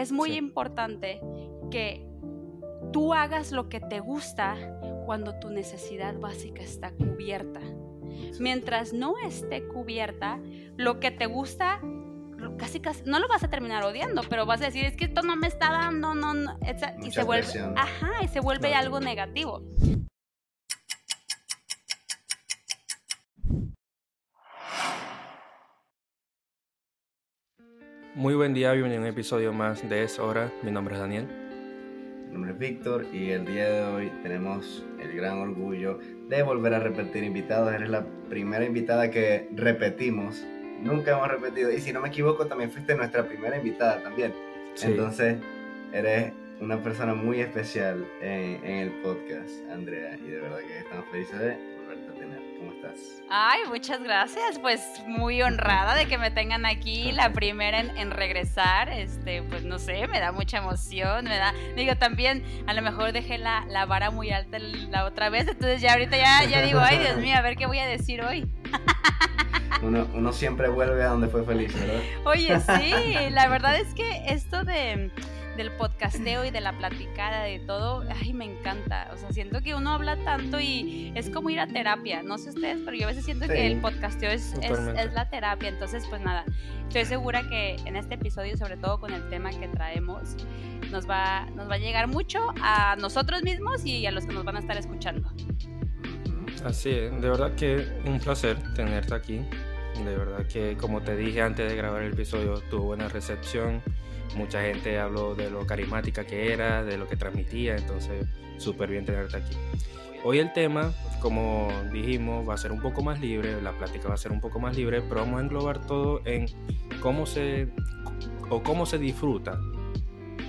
es muy importante que tú hagas lo que te gusta cuando tu necesidad básica está cubierta. Mientras no esté cubierta, lo que te gusta casi casi no lo vas a terminar odiando, pero vas a decir, es que esto no me está dando, no, no, y se vuelve, ajá, y se vuelve algo negativo. Muy buen día, bienvenido a un episodio más de Es Hora. Mi nombre es Daniel. Mi nombre es Víctor y el día de hoy tenemos el gran orgullo de volver a repetir invitados. Eres la primera invitada que repetimos. Nunca hemos repetido. Y si no me equivoco, también fuiste nuestra primera invitada también. Entonces, eres una persona muy especial en, en el podcast, Andrea. Y de verdad que estamos felices de ¿Cómo estás? Ay, muchas gracias. Pues muy honrada de que me tengan aquí, la primera en, regresar. Este, pues no sé, me da mucha emoción, me da. Digo, también a lo mejor dejé la, vara muy alta la otra vez, entonces ya ahorita ya, ya digo, ay Dios mío, a ver qué voy a decir hoy. Uno, uno siempre vuelve a donde fue feliz, ¿verdad? Oye, sí, la verdad es que esto de del podcasteo y de la platicada, de todo, ay, me encanta. O sea, siento que uno habla tanto y es como ir a terapia. No sé ustedes, pero yo a veces siento que el podcasteo es, es, la terapia. Entonces, pues nada, estoy segura que en este episodio, sobre todo con el tema que traemos, nos va, nos va a llegar mucho a nosotros mismos y a los que nos van a estar escuchando. Así es, de verdad que un placer tenerte aquí. De verdad que, como te dije antes de grabar el episodio, tuvo buena recepción Mucha gente habló de lo carismática que era, de lo que transmitía, entonces súper bien tenerte aquí. Hoy el tema, como dijimos, va a ser un poco más libre, la plática va a ser un poco más libre, pero vamos a englobar todo en cómo se o cómo se disfruta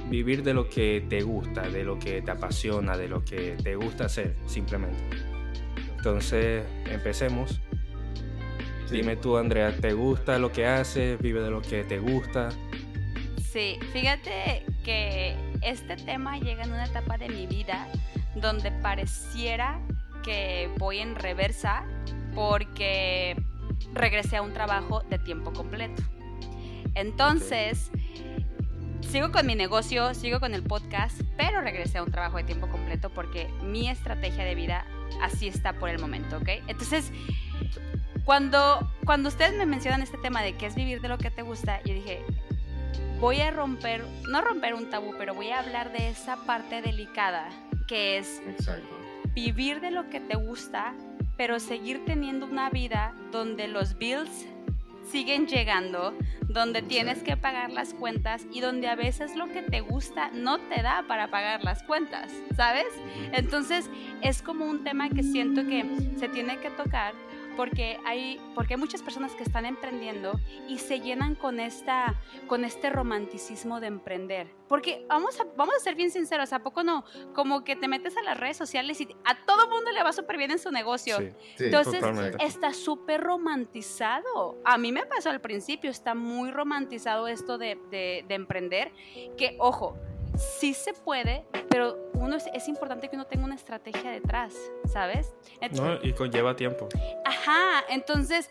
vivir de lo que te gusta, de lo que te apasiona, de lo que te gusta hacer, simplemente. Entonces, empecemos. Dime tú, Andrea, ¿te gusta lo que haces? ¿Vive de lo que te gusta? Sí, fíjate que este tema llega en una etapa de mi vida donde pareciera que voy en reversa porque regresé a un trabajo de tiempo completo. Entonces, sigo con mi negocio, sigo con el podcast, pero regresé a un trabajo de tiempo completo porque mi estrategia de vida así está por el momento, ¿ok? Entonces, cuando, cuando ustedes me mencionan este tema de qué es vivir de lo que te gusta, yo dije, voy a romper, no romper un tabú, pero voy a hablar de esa parte delicada que es vivir de lo que te gusta, pero seguir teniendo una vida donde los bills siguen llegando, donde tienes que pagar las cuentas y donde a veces lo que te gusta no te da para pagar las cuentas, ¿sabes? Entonces es como un tema que siento que se tiene que tocar porque hay, porque hay muchas personas que están emprendiendo y se llenan con, esta, con este romanticismo de emprender. Porque vamos a, vamos a ser bien sinceros, ¿a poco no? Como que te metes a las redes sociales y a todo mundo le va súper bien en su negocio. Entonces está súper romantizado. A mí me pasó al principio, está muy romantizado esto de, de, de emprender, que ojo, sí se puede, pero uno es, importante que uno tenga una estrategia detrás, ¿sabes? no, y conlleva tiempo. Ajá, entonces,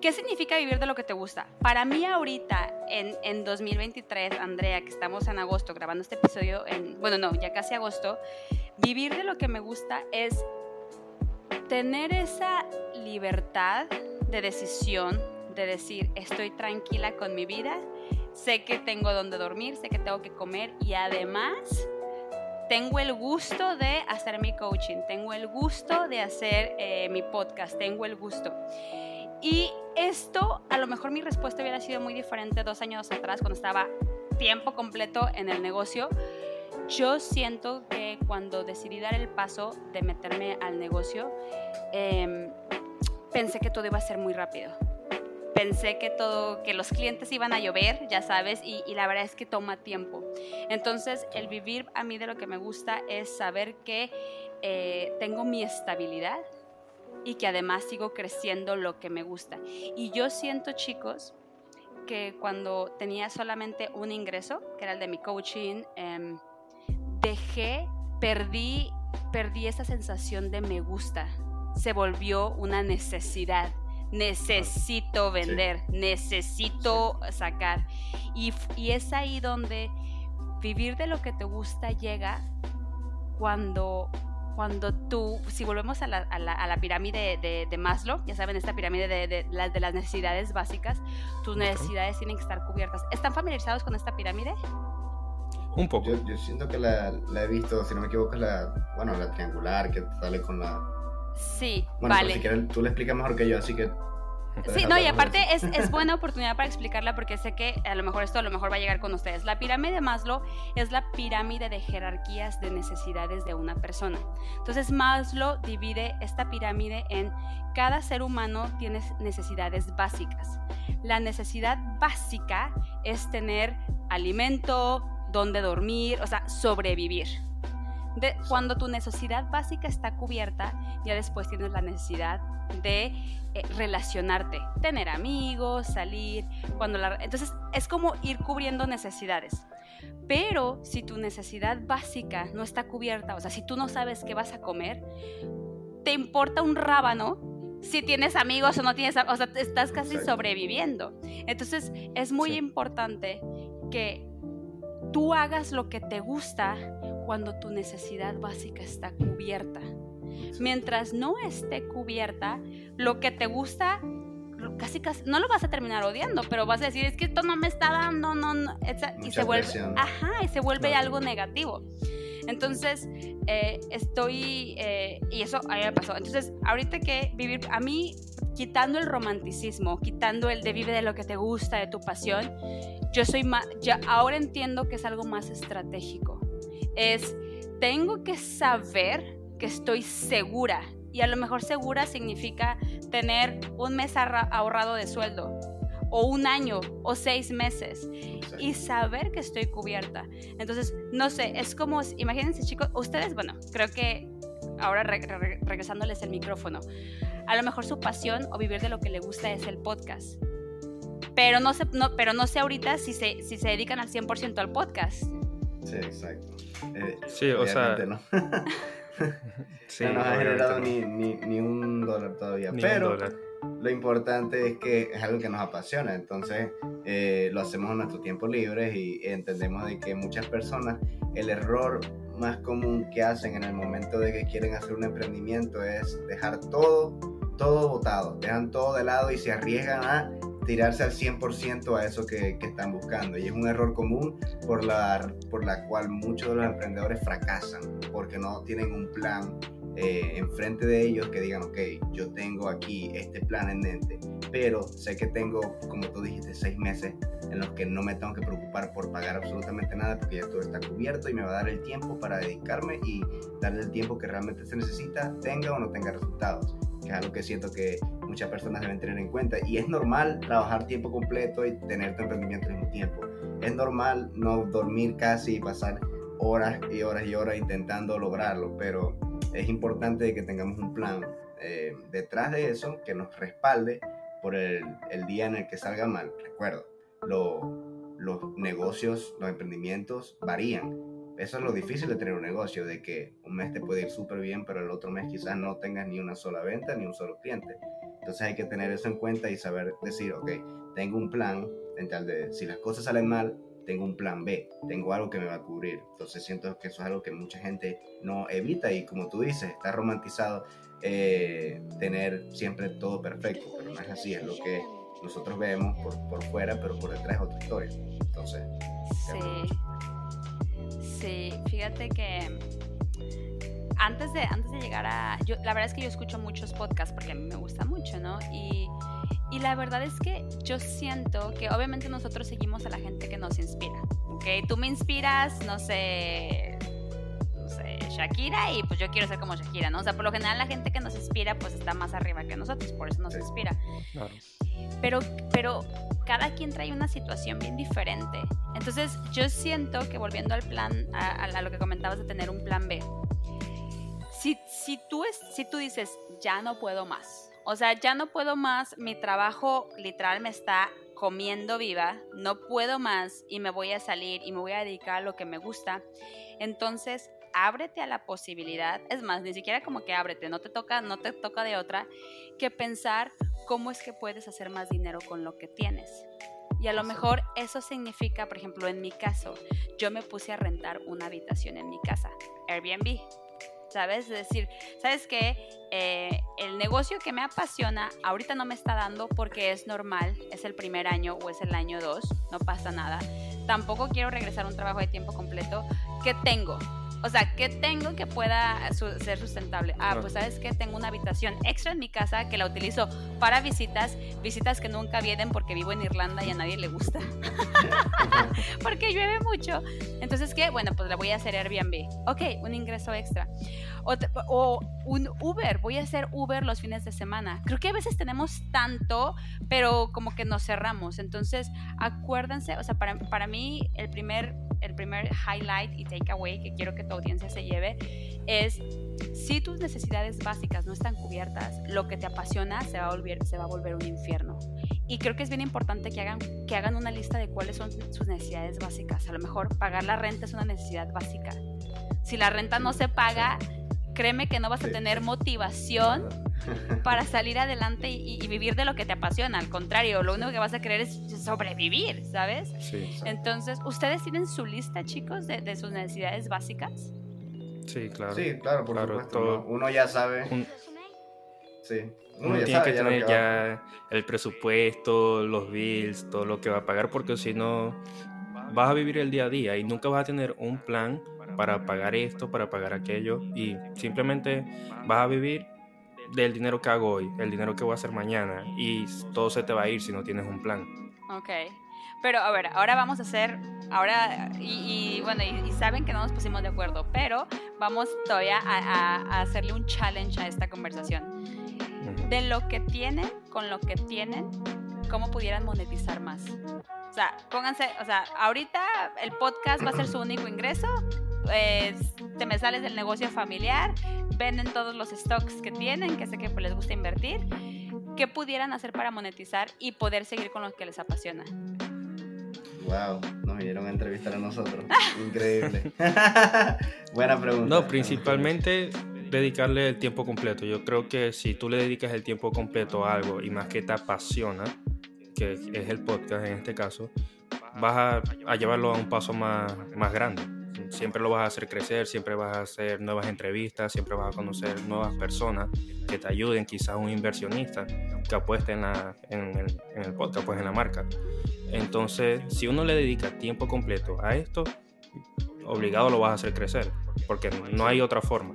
¿qué significa vivir de lo que te gusta? Para mí ahorita, en, en 2023, Andrea, que estamos en agosto grabando este episodio, en, bueno, no, ya casi agosto, vivir de lo que me gusta es tener esa libertad de decisión, de decir, estoy tranquila con mi vida sé que tengo donde dormir, sé que tengo que comer y además tengo el gusto de hacer mi coaching, tengo el gusto de hacer eh, mi podcast, tengo el gusto. Y esto, a lo mejor mi respuesta hubiera sido muy diferente dos años atrás, cuando estaba tiempo completo en el negocio. Yo siento que cuando decidí dar el paso de meterme al negocio, em, pensé que todo iba a ser muy rápido pensé que todo, que los clientes iban a llover, ya sabes, y, la verdad es que toma tiempo. Entonces, el vivir a mí de lo que me gusta es saber que eh, tengo mi estabilidad y que además sigo creciendo lo que me gusta. Y yo siento, chicos, que cuando tenía solamente un ingreso, que era el de mi coaching, em, dejé, perdí, perdí esa sensación de me gusta. Se volvió una necesidad necesito vender, necesito sacar. Y, y, es ahí donde vivir de lo que te gusta llega cuando cuando tú, si volvemos a la, a la, a la pirámide de, de, Maslow, ya saben, esta pirámide de, de, las, de las necesidades básicas, tus necesidades tienen que estar cubiertas. ¿Están familiarizados con esta pirámide? Un poco. Yo, yo siento que la, la, he visto, si no me equivoco, la, bueno, la triangular que sale con la... Sí, bueno, vale. si quieres, tú le explicas mejor que yo, así que Sí, no, y aparte es, es, buena oportunidad para explicarla porque sé que a lo mejor esto a lo mejor va a llegar con ustedes. La pirámide de Maslow es la pirámide de jerarquías de necesidades de una persona. Entonces Maslow divide esta pirámide en cada ser humano tiene necesidades básicas. La necesidad básica es tener alimento, donde dormir, o sea, sobrevivir. De, cuando tu necesidad básica está cubierta, ya después tienes la necesidad de eh, relacionarte, tener amigos, salir, cuando la, entonces es como ir cubriendo necesidades. Pero si tu necesidad básica no está cubierta, o sea, si tú no sabes qué vas a comer, te importa un rábano si tienes amigos o no tienes, o sea, estás casi Exacto. sobreviviendo. Entonces es muy sí. importante que tú hagas lo que te gusta cuando tu necesidad básica está cubierta. Mientras no esté cubierta, lo que te gusta, casi, casi, no lo vas a terminar odiando, pero vas a decir, es que esto no me está dando, no, no, y se vuelve, presión. ajá, y se vuelve claro. algo negativo. Entonces, eh, estoy, eh, y eso a mí me pasó. Entonces, ahorita que vivir, a mí, quitando el romanticismo, quitando el de vive de lo que te gusta, de tu pasión, yo soy más, ya ahora entiendo que es algo más estratégico. Es, tengo que saber que estoy segura. Y a lo mejor segura significa tener un mes ahorrado de sueldo, o un año, o seis meses, y saber que estoy cubierta. Entonces, no sé, es como, imagínense chicos, ustedes, bueno, creo que ahora re re regresándoles el micrófono, a lo mejor su pasión o vivir de lo que le gusta es el podcast. Pero no sé, no, pero no sé ahorita si se, si se dedican al 100% al podcast. Sí, exacto. Eh, sí, o sea... No. sí, no nos ha generado ni, ni, ni, un dólar todavía. Ni pero dólar. lo importante es que es algo que nos apasiona. Entonces eh, lo hacemos en nuestro tiempo libre y entendemos de que muchas personas el error más común que hacen en el momento de que quieren hacer un emprendimiento es dejar todo, todo botado. Dejan todo de lado y se arriesgan a tirarse al 100% a eso que, que, están buscando. Y es un error común por la, por la cual muchos de los emprendedores fracasan, porque no tienen un plan eh, enfrente de ellos que digan, ok, yo tengo aquí este plan en mente, pero sé que tengo, como tú dijiste, seis meses en los que no me tengo que preocupar por pagar absolutamente nada porque ya todo está cubierto y me va a dar el tiempo para dedicarme y darle el tiempo que realmente se necesita, tenga o no tenga resultados que es algo que siento que muchas personas deben tener en cuenta. Y es normal trabajar tiempo completo y tener tu emprendimiento al mismo tiempo. Es normal no dormir casi y pasar horas y horas y horas intentando lograrlo, pero es importante que tengamos un plan eh, detrás de eso que nos respalde por el, el, día en el que salga mal. Recuerdo, lo, los negocios, los emprendimientos varían eso es lo difícil de tener un negocio, de que un mes te puede ir súper bien, pero el otro mes quizás no tengas ni una sola venta ni un solo cliente. Entonces hay que tener eso en cuenta y saber decir, ok, tengo un plan, en tal de, si las cosas salen mal, tengo un plan B, tengo algo que me va a cubrir. Entonces siento que eso es algo que mucha gente no evita y como tú dices, está romantizado eh, tener siempre todo perfecto, pero no es así, es lo que nosotros vemos por, por fuera, pero por detrás es otra historia. Entonces, sí. Sí, fíjate que antes de, antes de llegar a... Yo, la verdad es que yo escucho muchos podcasts porque a mí me gusta mucho, ¿no? Y, y la verdad es que yo siento que obviamente nosotros seguimos a la gente que nos inspira, ¿ok? Tú me inspiras, no sé, no sé, Shakira y pues yo quiero ser como Shakira, ¿no? O sea, por lo general la gente que nos inspira pues está más arriba que nosotros, por eso nos inspira. Claro. Pero, pero cada quien trae una situación bien diferente. Entonces yo siento que volviendo al plan, a, a lo que comentabas de tener un plan B, si, si, tú es, si tú dices, ya no puedo más, o sea, ya no puedo más, mi trabajo literal me está comiendo viva, no puedo más y me voy a salir y me voy a dedicar a lo que me gusta, entonces ábrete a la posibilidad, es más, ni siquiera como que ábrete, no te toca, no te toca de otra que pensar cómo es que puedes hacer más dinero con lo que tienes. Y a lo mejor eso significa, por ejemplo, en mi caso, yo me puse a rentar una habitación en mi casa, Airbnb. ¿Sabes? Es decir, ¿sabes qué? Eh, el negocio que me apasiona ahorita no me está dando porque es normal, es el primer año o es el año dos, no pasa nada. Tampoco quiero regresar a un trabajo de tiempo completo. ¿Qué tengo? O sea, ¿qué tengo que pueda ser sustentable? Ah, pues sabes que tengo una habitación extra en mi casa que la utilizo para visitas, visitas que nunca vienen porque vivo en Irlanda y a nadie le gusta. porque llueve mucho. Entonces, ¿qué? Bueno, pues la voy a hacer Airbnb. Ok, un ingreso extra. O, o, un Uber, voy a hacer Uber los fines de semana. Creo que a veces tenemos tanto, pero como que nos cerramos. Entonces, acuérdense, o sea, para, para mí el primer el primer highlight y takeaway que quiero que tu audiencia se lleve es si tus necesidades básicas no están cubiertas, lo que te apasiona se va a volver, se va a volver un infierno. Y creo que es bien importante que hagan, que hagan una lista de cuáles son sus necesidades básicas. A lo mejor pagar la renta es una necesidad básica. Si la renta no se paga, créeme que no vas a tener motivación para salir adelante y, vivir de lo que te apasiona. Al contrario, lo único que vas a querer es sobrevivir, ¿sabes? Entonces, ¿ustedes tienen su lista, chicos, de, sus necesidades básicas? Sí, claro. Sí, claro, por supuesto. Uno ya sabe. Sí. Uno, tiene que tener ya el presupuesto, los bills, todo lo que va a pagar, porque si no, vas a vivir el día a día y nunca vas a tener un plan para pagar esto, para pagar aquello, y simplemente vas a vivir del dinero que hago hoy, el dinero que voy a hacer mañana, y todo se te va a ir si no tienes un plan. Ok. Pero a ver, ahora vamos a hacer, ahora, y, bueno, y, saben que no nos pusimos de acuerdo, pero vamos todavía a, hacerle un challenge a esta conversación. De lo que tienen, con lo que tienen, ¿cómo pudieran monetizar más? O sea, pónganse, o sea, ahorita el podcast va a ser su único ingreso, pues, te me sales del negocio familiar, venden todos los stocks que tienen, que sé que pues, les gusta invertir, ¿qué pudieran hacer para monetizar y poder seguir con lo que les apasiona? Wow, nos vinieron a entrevistar a nosotros. Increíble. Buena pregunta. No, principalmente dedicarle el tiempo completo. Yo creo que si tú le dedicas el tiempo completo a algo y más que te apasiona, que es el podcast en este caso, vas a, a llevarlo a un paso más, más grande siempre lo vas a hacer crecer, siempre vas a hacer nuevas entrevistas, siempre vas a conocer nuevas personas que te ayuden, quizás un inversionista que apueste en, la, en, el, en el podcast, pues en la marca. Entonces, si uno le dedica tiempo completo a esto, obligado lo vas a hacer crecer, porque no hay otra forma.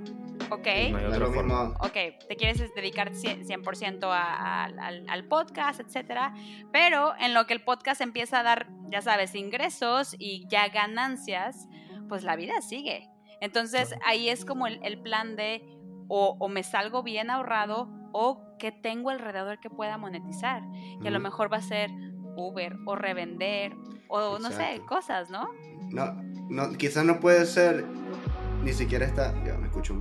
Ok. No hay otra forma. Ok, te quieres dedicar 100% al, al, podcast, etcétera, pero en lo que el podcast empieza a dar, ya sabes, ingresos y ya ganancias, pues la vida sigue. Entonces ahí es como el, plan de o, me salgo bien ahorrado o que tengo alrededor que pueda monetizar. Que a lo mejor va a ser Uber o revender o no sé, cosas, ¿no? No, no, quizás no puede ser ni siquiera esta. Ya, me escucho.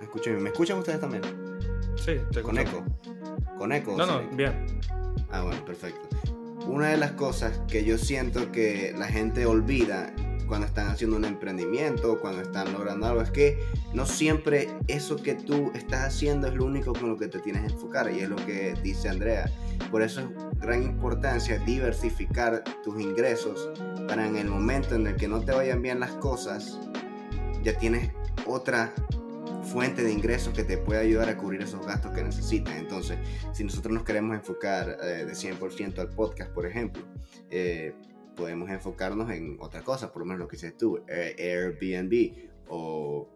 Me escucho. ¿Me escuchan ustedes también? Sí, te Con eco. Con eco. No, no, bien. Ah, bueno, perfecto. Una de las cosas que yo siento que la gente olvida cuando están haciendo un emprendimiento, cuando están logrando algo, es que no siempre eso que tú estás haciendo es lo único con lo que te tienes que enfocar y es lo que dice Andrea. Por eso es gran importancia diversificar tus ingresos para en el momento en el que no te vayan bien las cosas, ya tienes otra fuente de ingresos que te puede ayudar a cubrir esos gastos que necesitas. Entonces, si nosotros nos queremos enfocar eh, de 100% al podcast, por ejemplo, eh, podemos enfocarnos en otra cosa, por lo menos lo que dices tú, Airbnb o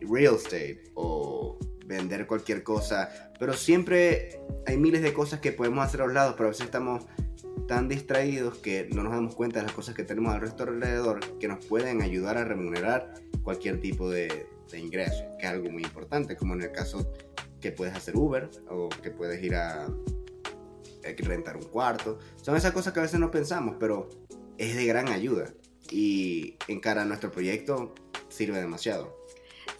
real estate o vender cualquier cosa, pero siempre hay miles de cosas que podemos hacer a los lados, pero a veces estamos tan distraídos que no nos damos cuenta de las cosas que tenemos al resto alrededor que nos pueden ayudar a remunerar cualquier tipo de, de ingreso, que es algo muy importante, como en el caso que puedes hacer Uber o que puedes ir a rentar un cuarto. Son esas cosas que a veces no pensamos, pero es de gran ayuda y en cara a nuestro proyecto sirve demasiado.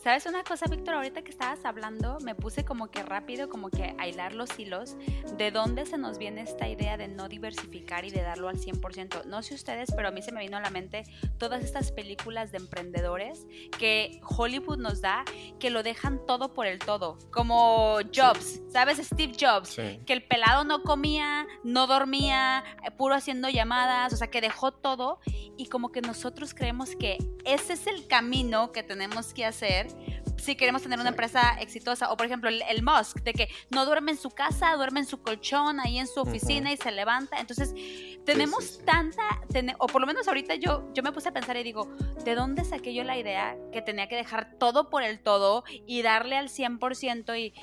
¿Sabes una cosa, Víctor? Ahorita que estabas hablando, me puse como que rápido, como que a hilar los hilos de dónde se nos viene esta idea de no diversificar y de darlo al 100%. No sé ustedes, pero a mí se me vino a la mente todas estas películas de emprendedores que Hollywood nos da, que lo dejan todo por el todo. Como Jobs, ¿sabes? Steve Jobs, que el pelado no comía, no dormía, eh, puro haciendo llamadas, o sea, que dejó todo y como que nosotros creemos que ese es el camino que tenemos que hacer si queremos tener una empresa exitosa. O por ejemplo, el, Musk, de que no duerme en su casa, duerme en su colchón, ahí en su oficina y se levanta. Entonces, tenemos tanta, o por lo menos ahorita yo, yo me puse a pensar y digo, ¿de dónde saqué yo la idea que tenía que dejar todo por el todo y darle al 100% y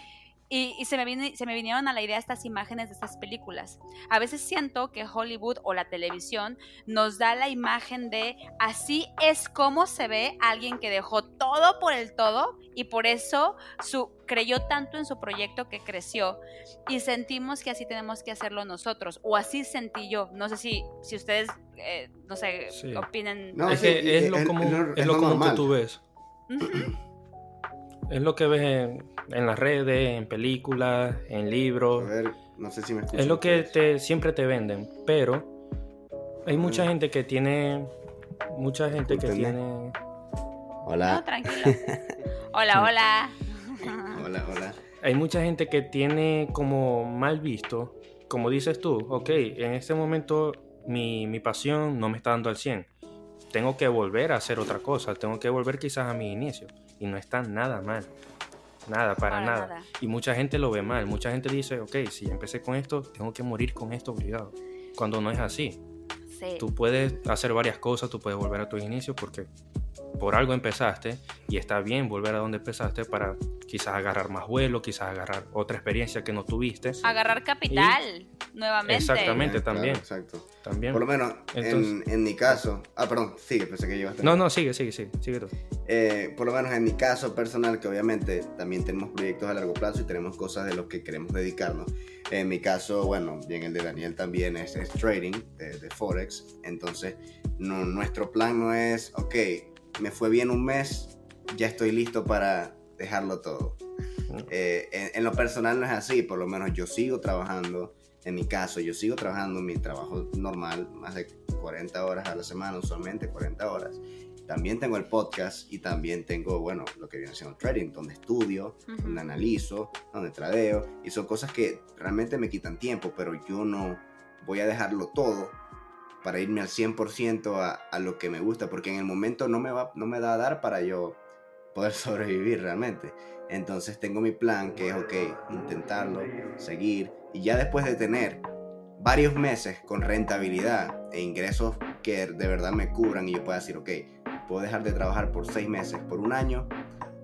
y, se, me se me vinieron a la idea estas imágenes de estas películas. A veces siento que Hollywood o la televisión nos da la imagen de así es como se ve alguien que dejó todo por el todo y por eso su, creyó tanto en su proyecto que creció y sentimos que así tenemos que hacerlo nosotros o así sentí yo. No sé si, si ustedes, eh, no sé, opinen. No, es que es, lo, común, es lo, común que tú ves. Es lo que ves en, en las redes, en películas, en libros. A ver, no sé si me Es lo que te, siempre te venden, pero hay mucha gente que tiene. Mucha gente que tiene. Hola. No, tranquilo. hola, hola. hola, hola. Hay mucha gente que tiene como mal visto, como dices tú, ok, en este momento mi, mi pasión no me está dando al 100. Tengo que volver a hacer otra cosa, tengo que volver quizás a mi inicio. Y no está nada mal. Nada, para, nada. Y mucha gente lo ve mal. Mucha gente dice, ok, si empecé con esto, tengo que morir con esto obligado. Cuando no es así. Tú puedes hacer varias cosas, tú puedes volver a tu inicio porque por algo empezaste y está bien volver a donde empezaste para quizás agarrar más vuelo, quizás agarrar otra experiencia que no tuviste. Agarrar capital nuevamente. Exactamente, también. exacto. También. Por lo menos en, en, mi caso. Ah, perdón, sigue, pensé que llevaste. No, no, sigue, sigue, sigue, sigue tú. Eh, por lo menos en mi caso personal, que obviamente también tenemos proyectos a largo plazo y tenemos cosas de los que queremos dedicarnos. En mi caso, bueno, bien el de Daniel también es, trading de, Forex. Entonces, no, nuestro plan no es, ok, me fue bien un mes, ya estoy listo para dejarlo todo. Eh, en, lo personal no es así, por lo menos yo sigo trabajando, en mi caso yo sigo trabajando mi trabajo normal, más de 40 horas a la semana, usualmente 40 horas. También tengo el podcast y también tengo, bueno, lo que viene siendo trading, donde estudio, donde analizo, donde tradeo, y son cosas que realmente me quitan tiempo, pero yo no voy a dejarlo todo para irme al 100% a, a, lo que me gusta, porque en el momento no me, va, no me da a dar para yo poder sobrevivir realmente. Entonces tengo mi plan que es, ok, intentarlo, seguir, y ya después de tener varios meses con rentabilidad e ingresos que de verdad me cubran y yo pueda decir, ok, puedo dejar de trabajar por seis meses, por un año,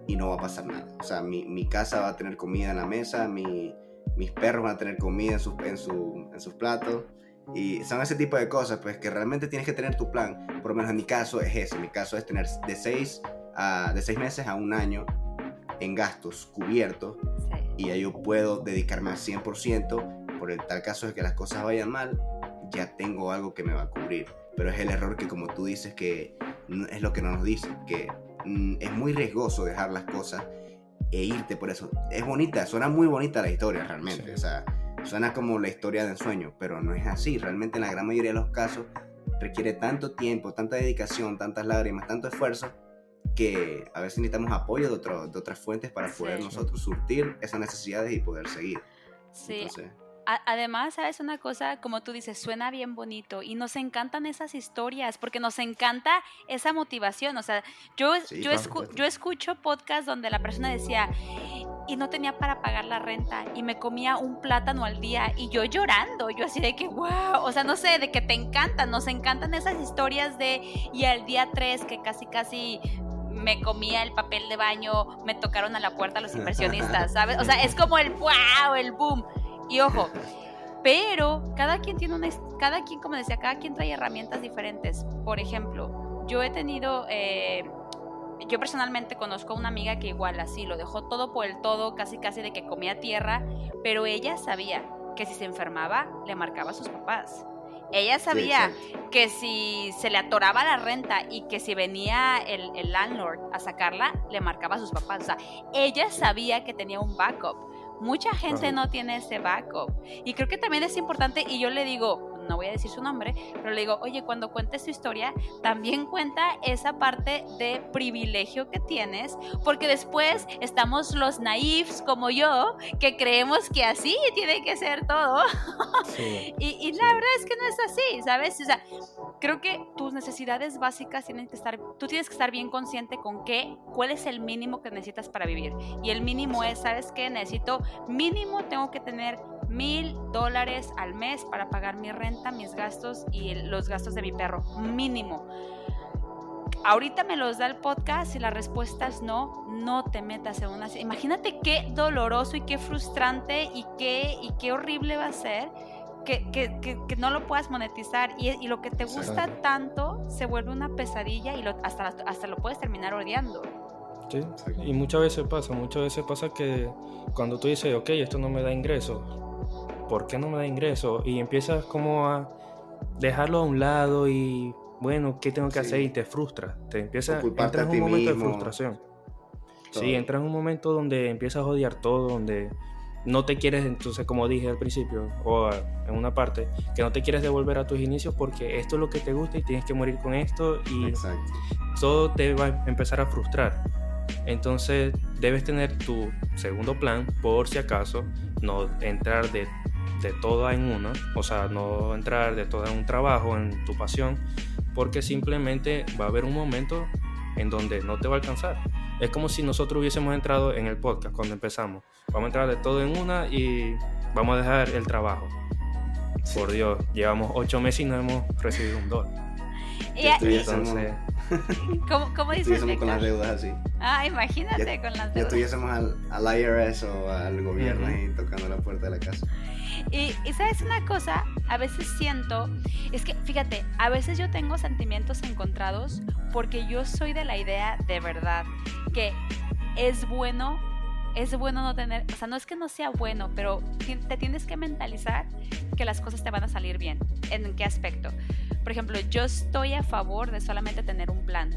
y no va a pasar nada. O sea, mi, mi casa va a tener comida en la mesa, mi, mis perros van a tener comida en, sus, en, su, en sus platos, y son ese tipo de cosas, pues que realmente tienes que tener tu plan. Por lo menos en mi caso es ese. Mi caso es tener de seis, a, de seis meses a un año en gastos cubiertos. Y ya yo puedo dedicarme al 100%. Por el tal caso de que las cosas vayan mal, ya tengo algo que me va a cubrir. Pero es el error que, como tú dices, que es lo que no nos dicen. Que mm, es muy riesgoso dejar las cosas e irte por eso. Es bonita, suena muy bonita la historia realmente. O sea Suena como la historia del sueño, pero no es así. Realmente en la gran mayoría de los casos requiere tanto tiempo, tanta dedicación, tantas lágrimas, tanto esfuerzo, que a veces necesitamos apoyo de, de otras fuentes para poder nosotros surtir esas necesidades y poder seguir. Sí. Además, ¿sabes una cosa? Como tú dices, suena bien bonito y nos encantan esas historias porque nos encanta esa motivación. O sea, yo, yo, yo escucho podcasts donde la persona decía, y no tenía para pagar la renta y me comía un plátano al día y yo llorando, yo así de que, wow, o sea, no sé, de que te encantan, nos encantan esas historias de, y al día 3 que casi, casi me comía el papel de baño, me tocaron a la puerta los inversionistas, ¿sabes? O sea, es como el wow, el boom. Y ojo, pero cada quien tiene una, cada quien, como decía, cada quien trae herramientas diferentes. Por ejemplo, yo he tenido... Eh, yo personalmente conozco a una amiga que igual así lo dejó todo por el todo, casi casi de que comía tierra, pero ella sabía que si se enfermaba le marcaba a sus papás. Ella sabía que si se le atoraba la renta y que si venía el, el landlord a sacarla, le marcaba a sus papás. O sea, ella sabía que tenía un backup. Mucha gente no tiene ese backup. Y creo que también es importante, y yo le digo, no voy a decir su nombre, pero le digo, oye, cuando cuentes tu historia, también cuenta esa parte de privilegio que tienes, porque después estamos los naifs como yo, que creemos que así tiene que ser todo. y, la verdad es que no es así, ¿sabes? O sea, creo que tus necesidades básicas tienen que estar, tú tienes que estar bien consciente con qué, cuál es el mínimo que necesitas para vivir. Y el mínimo es, ¿sabes qué? Necesito, mínimo tengo que tener mil dólares al mes para pagar mi renta, mis gastos y los gastos de mi perro, mínimo. Ahorita me los da el podcast y la respuesta es no, no te metas en una... Imagínate qué doloroso y qué frustrante y qué, y qué horrible va a ser que, que, que, no lo puedas monetizar y, y lo que te gusta tanto se vuelve una pesadilla y lo, hasta, hasta lo puedes terminar odiando. Sí, y muchas veces pasa, muchas veces pasa que cuando tú dices, ok, esto no me da ingresos, ¿por qué no me da ingreso? Y empiezas como a dejarlo a un lado y, bueno, ¿qué tengo que hacer? Y te frustra, te empieza, entras en un momento de frustración. Sí, entras en un momento donde empiezas a odiar todo, donde no te quieres, entonces como dije al principio, o en una parte, que no te quieres devolver a tus inicios porque esto es lo que te gusta y tienes que morir con esto y todo te va a empezar a frustrar. Entonces debes tener tu segundo plan por si acaso, no entrar de de toda en una, o sea, no entrar de todo en un trabajo, en tu pasión, porque simplemente va a haber un momento en donde no te va a alcanzar. Es como si nosotros hubiésemos entrado en el podcast cuando empezamos. Vamos a entrar de todo en una y vamos a dejar el trabajo. Por Dios, llevamos ocho meses y no hemos recibido un dólar. Y entonces... ¿Cómo, cómo dices? con las deudas así. Ah, imagínate con las deudas. Ya estuviésemos al, al, IRS o al gobierno ahí tocando la puerta de la casa. Y, sabes una cosa, a veces siento, es que fíjate, a veces yo tengo sentimientos encontrados porque yo soy de la idea de verdad que es bueno, es bueno no tener, o sea, no es que no sea bueno, pero te tienes que mentalizar que las cosas te van a salir bien. ¿En qué aspecto? Por ejemplo, yo estoy a favor de solamente tener un plan.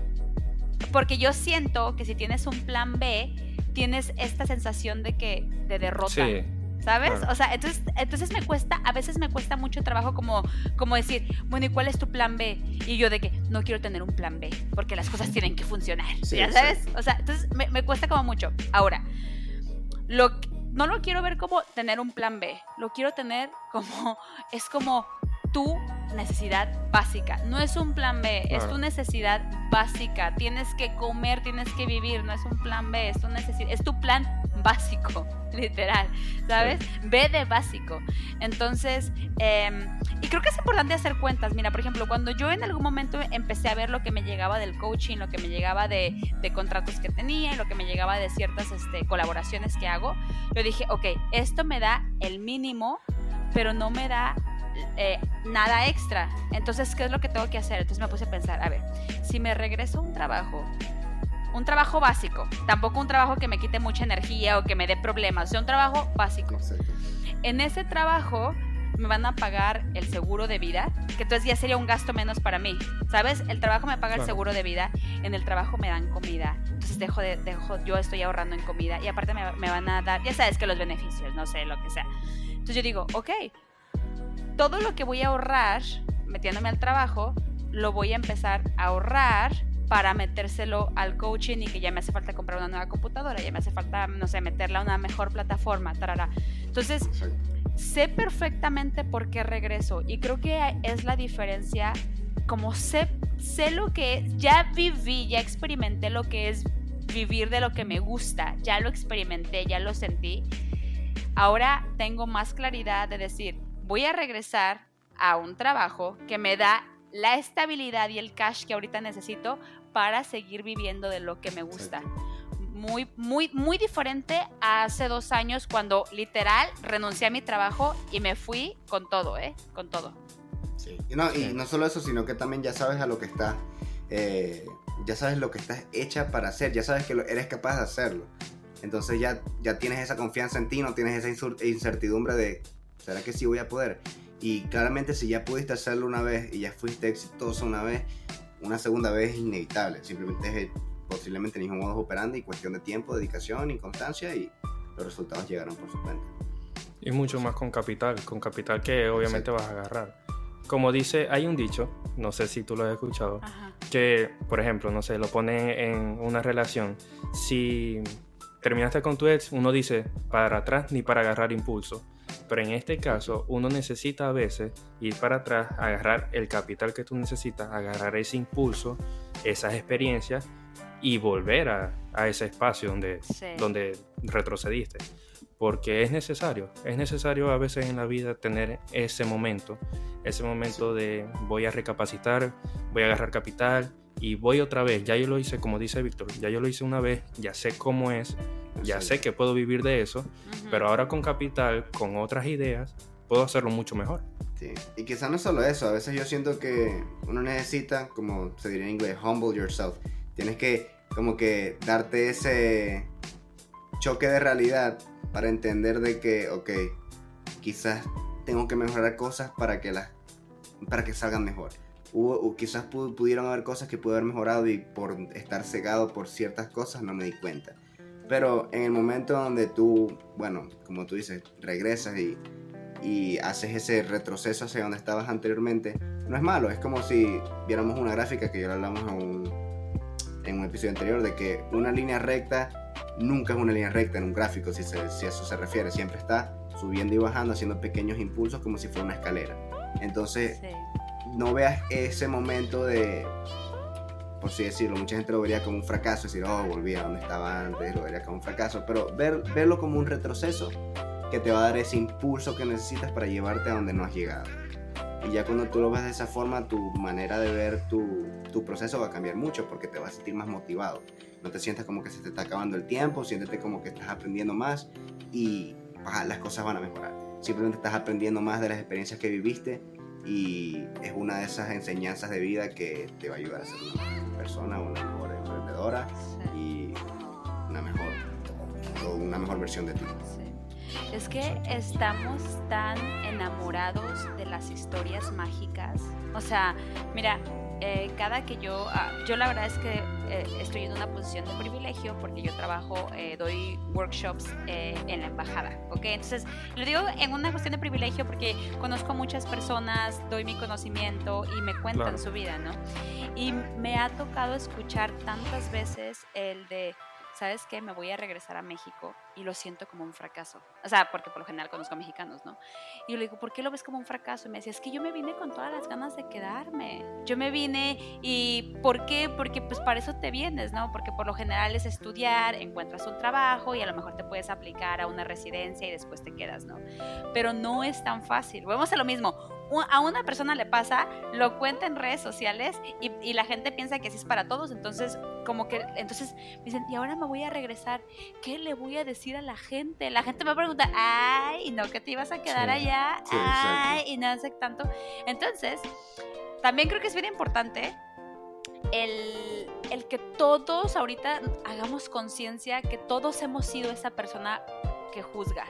Porque yo siento que si tienes un plan B, tienes esta sensación de que de derrota. Sí ¿sabes? O sea, entonces, entonces me cuesta, a veces me cuesta mucho trabajo como, como decir, bueno, ¿y cuál es tu plan B? Y yo de que no quiero tener un plan B, porque las cosas tienen que funcionar, ¿ya sabes? O sea, entonces me, me, cuesta como mucho. Ahora, lo, no lo quiero ver como tener un plan B, lo quiero tener como, es como tu necesidad básica. No es un plan B, es tu necesidad básica. Tienes que comer, tienes que vivir, no es un plan B, es tu necesidad, es tu plan básico, literal, ¿sabes? B de básico. Entonces, em, y creo que es importante hacer cuentas. Mira, por ejemplo, cuando yo en algún momento empecé a ver lo que me llegaba del coaching, lo que me llegaba de, de contratos que tenía y lo que me llegaba de ciertas este, colaboraciones que hago, yo dije, ok, esto me da el mínimo, pero no me da eh, nada extra. Entonces, ¿qué es lo que tengo que hacer? Entonces me puse a pensar, a ver, si me regreso a un trabajo, un trabajo básico, tampoco un trabajo que me quite mucha energía o que me dé problemas, o sea, un trabajo básico. En ese trabajo me van a pagar el seguro de vida, que entonces ya sería un gasto menos para mí, ¿sabes? El trabajo me paga el seguro de vida, en el trabajo me dan comida, entonces dejo de, dejo, yo estoy ahorrando en comida y aparte me, me van a dar, ya sabes que los beneficios, no sé, lo que sea. Entonces yo digo, ok, todo lo que voy a ahorrar metiéndome al trabajo, lo voy a empezar a ahorrar para metérselo al coaching y que ya me hace falta comprar una nueva computadora, ya me hace falta, no sé, meterla a una mejor plataforma, tarara. Entonces, sé perfectamente por qué regreso y creo que es la diferencia, como sé, sé lo que es, ya viví, ya experimenté lo que es vivir de lo que me gusta, ya lo experimenté, ya lo sentí. Ahora tengo más claridad de decir, voy a regresar a un trabajo que me da la estabilidad y el cash que ahorita necesito para seguir viviendo de lo que me gusta. Muy, muy, muy diferente a hace dos años cuando literal renuncié a mi trabajo y me fui con todo, ¿eh? Con todo. Sí. Y no, y no solo eso, sino que también ya sabes a lo que estás, eh, ya sabes lo que estás hecha para hacer, ya sabes que eres capaz de hacerlo. Entonces ya, ya tienes esa confianza en ti, no tienes esa incertidumbre de ¿será que sí voy a poder? Y claramente si ya pudiste hacerlo una vez y ya fuiste exitoso una vez, una segunda vez es inevitable. Simplemente es posiblemente el mismo modo operandi y cuestión de tiempo, dedicación y constancia y los resultados llegaron por su cuenta. Y mucho más con capital, con capital que obviamente vas a agarrar. Como dice, hay un dicho, no sé si tú lo has escuchado, que, por ejemplo, no sé, lo pone en una relación. Si terminaste con tu ex, uno dice para atrás ni para agarrar impulso. Pero en este caso, uno necesita a veces ir para atrás, agarrar el capital que tú necesitas, agarrar ese impulso, esas experiencias y volver a, a ese espacio donde, donde retrocediste. Porque es necesario, es necesario a veces en la vida tener ese momento, ese momento de voy a recapacitar, voy a agarrar capital y voy otra vez, ya yo lo hice como dice Víctor, ya yo lo hice una vez, ya sé cómo es, ya sé que puedo vivir de eso, pero ahora con capital, con otras ideas, puedo hacerlo mucho mejor. Sí. Y quizás no solo eso, a veces yo siento que uno necesita, como se diría en inglés, humble yourself. Tienes que como que darte ese choque de realidad para entender de que, ok, quizás tengo que mejorar cosas para que las para que salgan mejor. O quizás pudieron haber cosas que pude haber mejorado y por estar cegado por ciertas cosas no me di cuenta. Pero en el momento donde tú, bueno, como tú dices, regresas y, y haces ese retroceso hacia donde estabas anteriormente, no es malo. Es como si viéramos una gráfica que ya hablamos en un, episodio anterior, de que una línea recta nunca es una línea recta en un gráfico, si, si eso se refiere. Siempre está subiendo y bajando, haciendo pequeños impulsos como si fuera una escalera. Entonces, no veas ese momento de, por así decirlo, mucha gente lo vería como un fracaso, decir, oh, volví a donde estaba antes, lo vería como un fracaso, pero ver, verlo como un retroceso que te va a dar ese impulso que necesitas para llevarte a donde no has llegado. Y ya cuando tú lo ves de esa forma, tu manera de ver tu, tu proceso va a cambiar mucho porque te vas a sentir más motivado. No te sientas como que se te está acabando el tiempo, siéntete como que estás aprendiendo más y las cosas van a mejorar. Simplemente estás aprendiendo más de las experiencias que viviste y es una de esas enseñanzas de vida que te va a ayudar a ser una mejor persona, una mejor emprendedora y una mejor, una mejor versión de ti. Es que estamos tan enamorados de las historias mágicas. O sea, mira, eh, cada que yo, ah, yo la verdad es que eh, estoy en una posición de privilegio porque yo trabajo, eh, doy workshops en la embajada, ¿ok? Entonces, lo digo en una cuestión de privilegio porque conozco muchas personas, doy mi conocimiento y me cuentan su vida, ¿no? Y me ha tocado escuchar tantas veces el de ¿sabes qué? Me voy a regresar a México y lo siento como un fracaso. O sea, porque por lo general conozco a mexicanos, ¿no? Y yo le digo, ¿por qué lo ves como un fracaso? Y me decía, es que yo me vine con todas las ganas de quedarme. Yo me vine y ¿por qué? Porque pues para eso te vienes, ¿no? Porque por lo general es estudiar, encuentras un trabajo y a lo mejor te puedes aplicar a una residencia y después te quedas, ¿no? Pero no es tan fácil. Vamos a lo mismo a una persona le pasa, lo cuenta en redes sociales y, la gente piensa que así es para todos, entonces como que, entonces me dicen, y ahora me voy a regresar, ¿qué le voy a decir a la gente? La gente me va a preguntar, ay, no, que te ibas a quedar allá, ay, y no sé tanto. Entonces, también creo que es bien importante el, el que todos ahorita hagamos conciencia que todos hemos sido esa persona que juzga,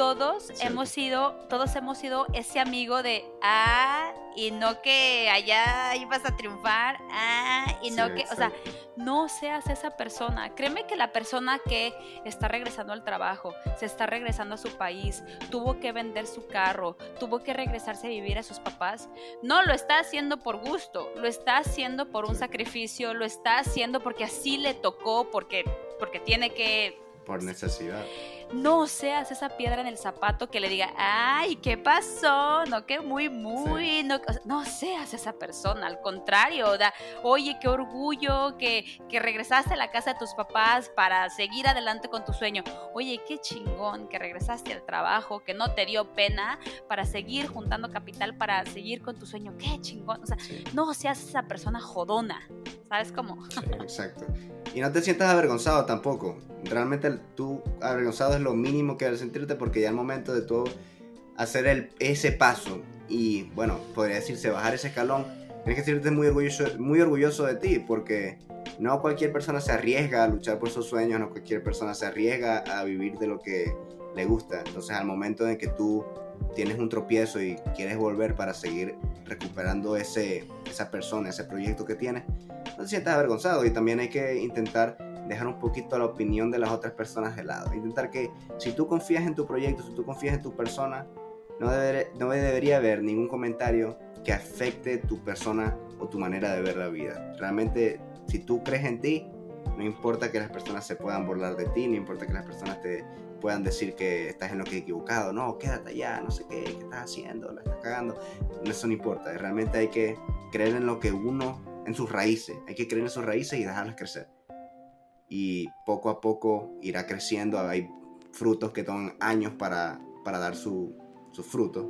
todos hemos sido, todos hemos sido ese amigo de ah, y no que allá ibas a triunfar, ah, y no que, o sea, no seas esa persona. Créeme que la persona que está regresando al trabajo, se está regresando a su país, tuvo que vender su carro, tuvo que regresarse a vivir a sus papás, no lo está haciendo por gusto, lo está haciendo por un sacrificio, lo está haciendo porque así le tocó, porque porque tiene que por necesidad no seas esa piedra en el zapato que le diga, ay, ¿qué pasó? No, que muy, muy, no, no, seas esa persona, al contrario, da, oye, qué orgullo que, que regresaste a la casa de tus papás para seguir adelante con tu sueño. Oye, qué chingón que regresaste al trabajo, que no te dio pena para seguir juntando capital para seguir con tu sueño. Qué chingón. O sea, no seas esa persona jodona. ¿Sabes cómo? exacto. Y no te sientas avergonzado tampoco. Realmente tú avergonzado es lo mínimo que debes sentirte porque ya el momento de todo hacer el, ese paso y, bueno, podría decirse bajar ese escalón, tienes que sentirte muy orgulloso, muy orgulloso de ti porque no cualquier persona se arriesga a luchar por sus sueños, no cualquier persona se arriesga a vivir de lo que le gusta. Entonces al momento en que tú tienes un tropiezo y quieres volver para seguir recuperando ese, esa persona, ese proyecto que tienes, no te sientas avergonzado y también hay que intentar dejar un poquito la opinión de las otras personas de lado. Intentar que si tú confías en tu proyecto, si tú confías en tu persona, no, no debería haber ningún comentario que afecte tu persona o tu manera de ver la vida. Realmente, si tú crees en ti, no importa que las personas se puedan burlar de ti, no importa que las personas te puedan decir que estás en lo que es equivocado, no, quédate allá, no sé qué, qué estás haciendo, la estás cagando. Eso no importa, realmente hay que creer en lo que uno, en sus raíces, hay que creer en sus raíces y dejarlas crecer. Y poco a poco irá creciendo, hay frutos que toman años para, para dar su, sus frutos.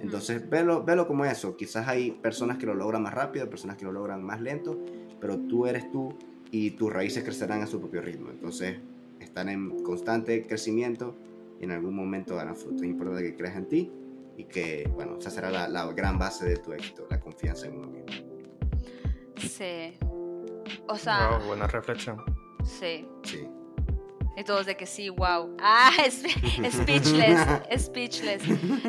Entonces, velo, velo como eso. Quizás hay personas que lo logran más rápido, personas que lo logran más lento, pero tú eres tú y tus raíces crecerán a su propio ritmo. Entonces, están en constante crecimiento y en algún momento darán frutos. Es importante que creas en ti y que, bueno, esa será la, la gran base de tu éxito, la confianza en uno mismo. Sí. O sea. buena reflexión. Sí. Sí. Y todos de que sí, wow. Ah, es, speechless, speechless.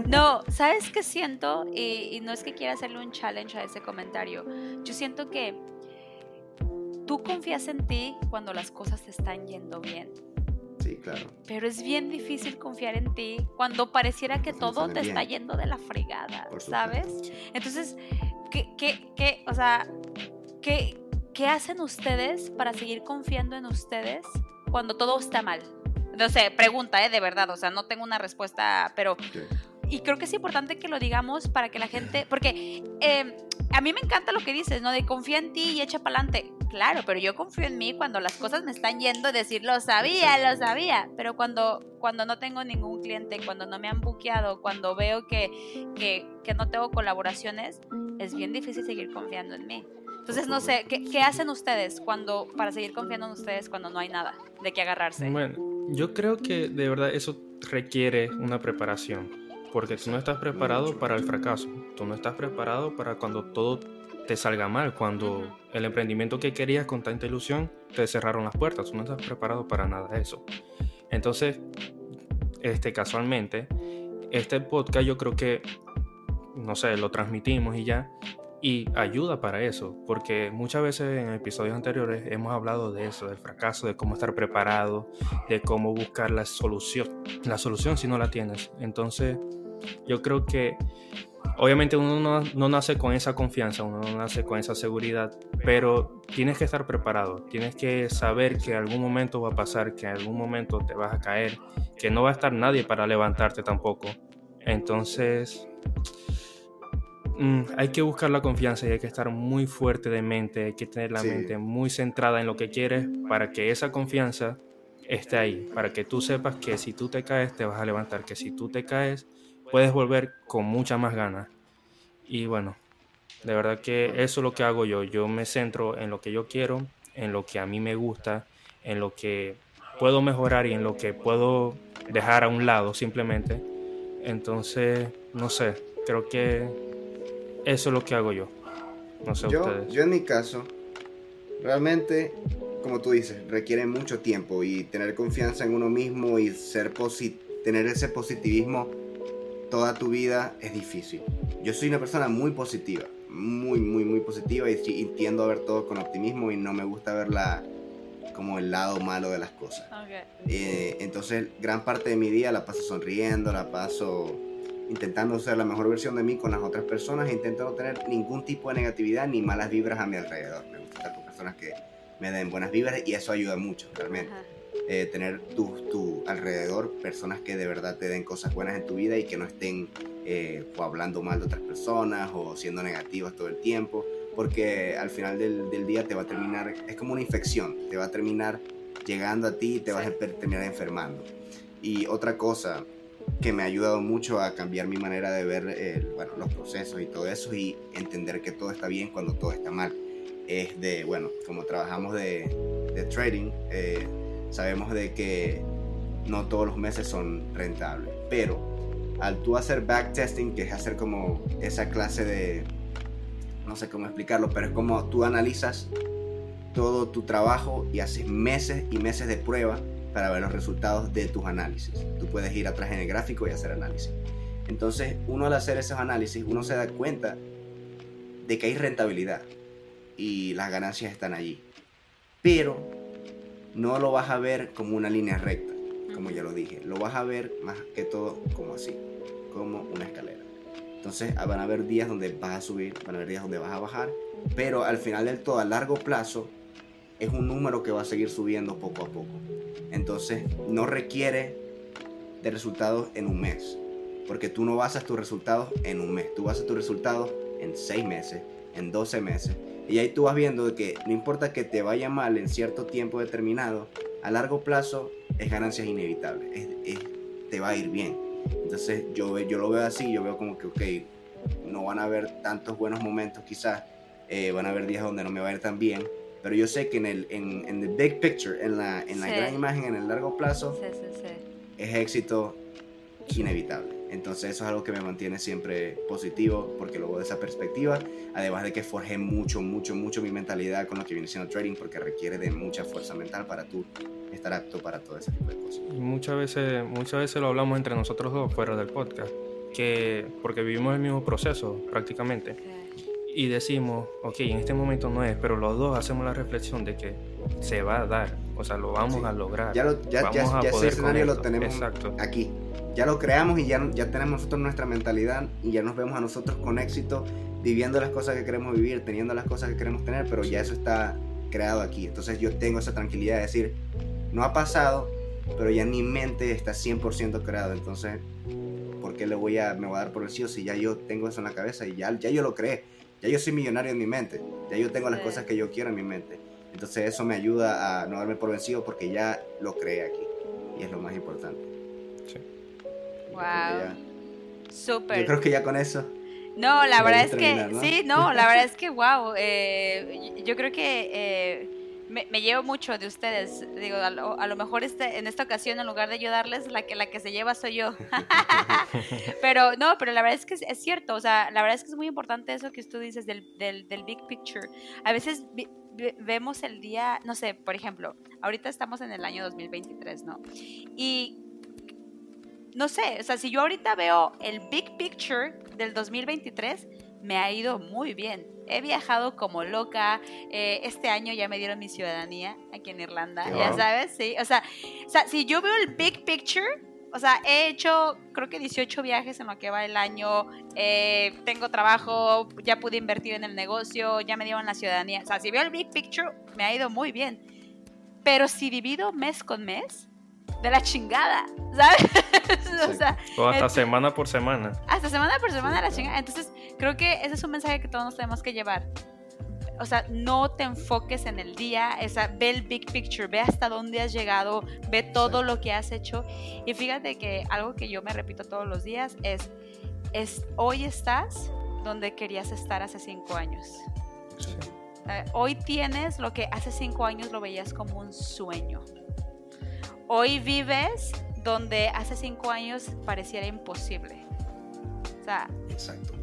No, ¿sabes qué siento? Y, y, no es que quiera hacerle un challenge a ese comentario. Yo siento que tú confías en ti cuando las cosas te están yendo bien. Sí, claro. Pero es bien difícil confiar en ti cuando pareciera que todo te está yendo de la fregada, ¿sabes? Entonces, ¿qué, qué, qué, o sea, qué, qué hacen ustedes para seguir confiando en ustedes cuando todo está mal? No sé, pregunta, ¿eh? De verdad, o sea, no tengo una respuesta, pero... Y creo que es importante que lo digamos para que la gente, porque eh, a mí me encanta lo que dices, ¿no? De confía en ti y echa para adelante. Claro, pero yo confío en mí cuando las cosas me están yendo decir, lo sabía, lo sabía. Pero cuando, cuando no tengo ningún cliente, cuando no me han buqueado, cuando veo que, que, que no tengo colaboraciones, es bien difícil seguir confiando en mí. Entonces, no sé, ¿qué, ¿qué, hacen ustedes cuando, para seguir confiando en ustedes cuando no hay nada de qué agarrarse? Bueno, yo creo que de verdad eso requiere una preparación porque tú no estás preparado para el fracaso, tú no estás preparado para cuando todo te salga mal, cuando el emprendimiento que querías con tanta ilusión te cerraron las puertas, tú no estás preparado para nada de eso. Entonces, este, casualmente, este podcast yo creo que, no sé, lo transmitimos y ya, y ayuda para eso, porque muchas veces en episodios anteriores hemos hablado de eso, del fracaso, de cómo estar preparado, de cómo buscar la solución, la solución si no la tienes. Entonces, yo creo que obviamente uno no, nace con esa confianza, uno no nace con esa seguridad, pero tienes que estar preparado, tienes que saber que algún momento va a pasar, que en algún momento te vas a caer, que no va a estar nadie para levantarte tampoco. Entonces, mm, hay que buscar la confianza y hay que estar muy fuerte de mente, hay que tener la mente muy centrada en lo que quieres para que esa confianza esté ahí, para que tú sepas que si tú te caes te vas a levantar, que si tú te caes puedes volver con mucha más ganas. Y bueno, de verdad que eso es lo que hago yo. Yo me centro en lo que yo quiero, en lo que a mí me gusta, en lo que puedo mejorar y en lo que puedo dejar a un lado simplemente. Entonces, no sé, creo que eso es lo que hago yo. No sé yo, ustedes. Yo en mi caso, realmente, como tú dices, requiere mucho tiempo y tener confianza en uno mismo y ser tener ese positivismo toda tu vida es difícil. Yo soy una persona muy positiva, muy, muy, muy positiva y, tiendo a ver todo con optimismo y no me gusta ver la, como el lado malo de las cosas. Eh, entonces, gran parte de mi día la paso sonriendo, la paso intentando ser la mejor versión de mí con las otras personas e intento no tener ningún tipo de negatividad ni malas vibras a mi alrededor. Me gusta estar con personas que me den buenas vibras y eso ayuda mucho, realmente. Eh, tener tu, tu, alrededor personas que de verdad te den cosas buenas en tu vida y que no estén eh, hablando mal de otras personas o siendo negativas todo el tiempo, porque al final del, del, día te va a terminar, es como una infección, te va a terminar llegando a ti y te vas a terminar enfermando. Y otra cosa que me ha ayudado mucho a cambiar mi manera de ver eh, bueno, los procesos y todo eso y entender que todo está bien cuando todo está mal. Es de, bueno, como trabajamos de, de trading, eh, sabemos de que no todos los meses son rentables, pero al tú hacer backtesting, que es hacer como esa clase de, no sé cómo explicarlo, pero es como tú analizas todo tu trabajo y haces meses y meses de prueba para ver los resultados de tus análisis. Tú puedes ir atrás en el gráfico y hacer análisis. Entonces, uno al hacer esos análisis, uno se da cuenta de que hay rentabilidad y las ganancias están allí. Pero no lo vas a ver como una línea recta, como ya lo dije. Lo vas a ver más que todo como así, como una escalera. Entonces van a haber días donde vas a subir, van a haber días donde vas a bajar, pero al final del todo, a largo plazo, es un número que va a seguir subiendo poco a poco. Entonces no requiere de resultados en un mes, porque tú no basas tus resultados en un mes, tú basas tus resultados en seis meses, en 12 meses. Y ahí tú vas viendo que no importa que te vaya mal en cierto tiempo determinado, a largo plazo es ganancias inevitables, te va a ir bien. Entonces yo, yo lo veo así, yo veo como que, ok, no van a haber tantos buenos momentos quizás, eh, van a haber días donde no me va a ir tan bien, pero yo sé que en el en, en the big picture, en la, en la gran imagen, en el largo plazo, es éxito inevitable. Entonces eso es algo que me mantiene siempre positivo porque lo veo de esa perspectiva. Además de que forjé mucho, mucho, mucho mi mentalidad con lo que viene siendo trading porque requiere de mucha fuerza mental para tú estar apto para todo ese tipo de cosas. Muchas veces, muchas veces lo hablamos entre nosotros dos fuera del podcast, que porque vivimos el mismo proceso prácticamente. Y decimos, ok, en este momento no es, pero los dos hacemos la reflexión de que se va a dar, o sea, lo vamos a lograr. Ya, ya, ya, ese escenario lo tenemos aquí ya lo creamos y ya, ya tenemos nosotros nuestra mentalidad y ya nos vemos a nosotros con éxito, viviendo las cosas que queremos vivir, teniendo las cosas que queremos tener, pero ya eso está creado aquí. Entonces yo tengo esa tranquilidad de decir, no ha pasado, pero ya mi mente está 100% creado. Entonces, ¿por qué le voy a, me voy a dar por el sí si ya yo tengo eso en la cabeza y ya, ya yo lo creé? Ya yo soy millonario en mi mente, ya yo tengo las cosas que yo quiero en mi mente. Entonces eso me ayuda a no darme por vencido porque ya lo creé aquí y es lo más importante. Wow. Súper. Yo creo que ya con eso. No, la verdad es que, sí, no, la verdad es que, wow, eh, yo creo que eh, me, llevo mucho de ustedes. Digo, a lo, mejor este, en esta ocasión, en lugar de ayudarles, la que, la que se lleva soy yo. pero no, pero la verdad es que es, cierto, o sea, la verdad es que es muy importante eso que tú dices del, del, del big picture. A veces vemos el día, no sé, por ejemplo, ahorita estamos en el año 2023, ¿no? Y no sé, o sea, si yo ahorita veo el big picture del 2023, me ha ido muy bien. He viajado como loca. Eh, este año ya me dieron mi ciudadanía aquí en Irlanda, ya sabes, sí. O sea, o sea, si yo veo el big picture, o sea, he hecho creo que 18 viajes en lo que va el año, eh, tengo trabajo, ya pude invertir en el negocio, ya me dieron la ciudadanía. O sea, si veo el big picture, me ha ido muy bien. Pero si divido mes con mes, de la chingada, ¿sabes? o, hasta semana por semana. Hasta semana por semana de la chingada. Entonces, creo que ese es un mensaje que todos nos tenemos que llevar. O sea, no te enfoques en el día, esa, ve el big picture, ve hasta dónde has llegado, ve todo lo que has hecho. Y fíjate que algo que yo me repito todos los días es, es hoy estás donde querías estar hace cinco años. Eh, hoy tienes lo que hace cinco años lo veías como un sueño hoy vives donde hace cinco años pareciera imposible. O sea, Exacto.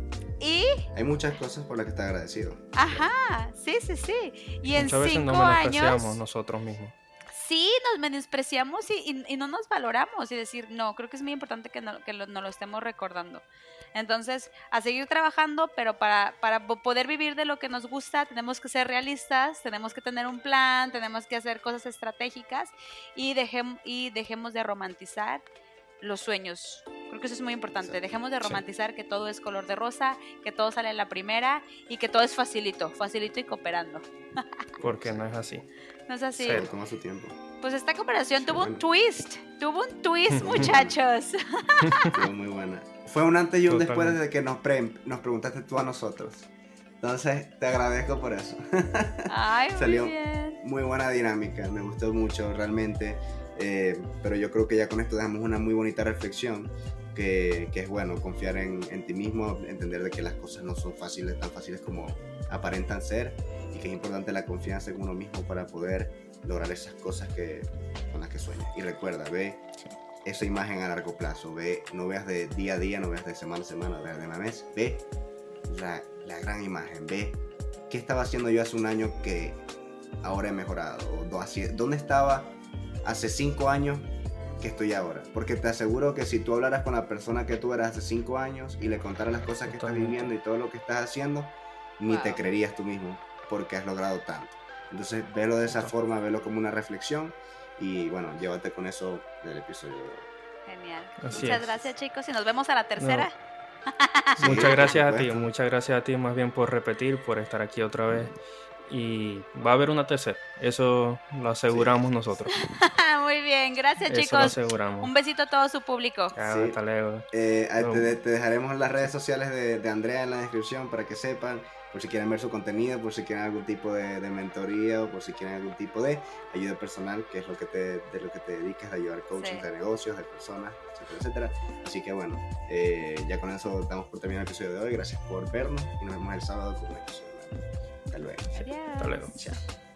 Y hay muchas cosas por las que está agradecido. Ajá, sí, sí, sí. Y en veces cinco no años nosotros mismos. Sí, nos menospreciamos y, no nos valoramos y decir, no, creo que es muy importante que, no, que lo, nos lo estemos recordando. Entonces, a seguir trabajando, pero para, para poder vivir de lo que nos gusta, tenemos que ser realistas, tenemos que tener un plan, tenemos que hacer cosas estratégicas y, y dejemos de romantizar los sueños. Creo que eso es muy importante. Dejemos de romantizar que todo es color de rosa, que todo sale en la primera y que todo es facilito, facilito y cooperando. Porque no es así. No es así. toma su tiempo. Pues esta cooperación tuvo un twist. Tuvo un twist, muchachos. Fue muy buena. Fue un antes y un después de que nos, nos preguntaste tú a nosotros. Entonces, te agradezco por eso. Ay, Salió muy, bien. muy buena dinámica, me gustó mucho realmente. Eh, pero yo creo que ya con esto dejamos una muy bonita reflexión, que, que es bueno confiar en, en, ti mismo, entender de que las cosas no son fáciles, tan fáciles como aparentan ser, y que es importante la confianza en uno mismo para poder lograr esas cosas que, con las que sueñas. Y recuerda, ve esa imagen a largo plazo, ve, no veas de día a día, no veas de semana a semana, veas de una vez, ve la, la gran imagen, ve qué estaba haciendo yo hace un año que ahora he mejorado, o ¿dónde estaba hace cinco años que estoy ahora. Porque te aseguro que si tú hablaras con la persona que tú eras hace cinco años y le contaras las cosas que estás viviendo y todo lo que estás haciendo, ni te creerías tú mismo porque has logrado tanto. Entonces, velo de esa forma, velo como una reflexión y bueno, llévate con eso del episodio. Genial. muchas gracias chicos y nos vemos a la tercera. muchas gracias a ti, muchas gracias a ti más bien por repetir, por estar aquí otra vez y va a haber una tercera. Eso lo aseguramos nosotros. Muy bien, gracias Eso chicos. Lo aseguramos. Un besito a todo su público. Hasta luego. Eh, te, dejaremos las redes sociales de, de, Andrea en la descripción para que sepan, por si quieren ver su contenido, por si quieren algún tipo de, mentoría o por si quieren algún tipo de ayuda personal, que es lo que te, de lo que te dedicas, a ayudar coaches de negocios, de personas, etcétera, etcétera. Así que bueno, eh, ya con eso damos por terminado el episodio de hoy. Gracias por vernos y nos vemos el sábado con un episodio. Hasta luego. Adiós. Hasta luego. Chao.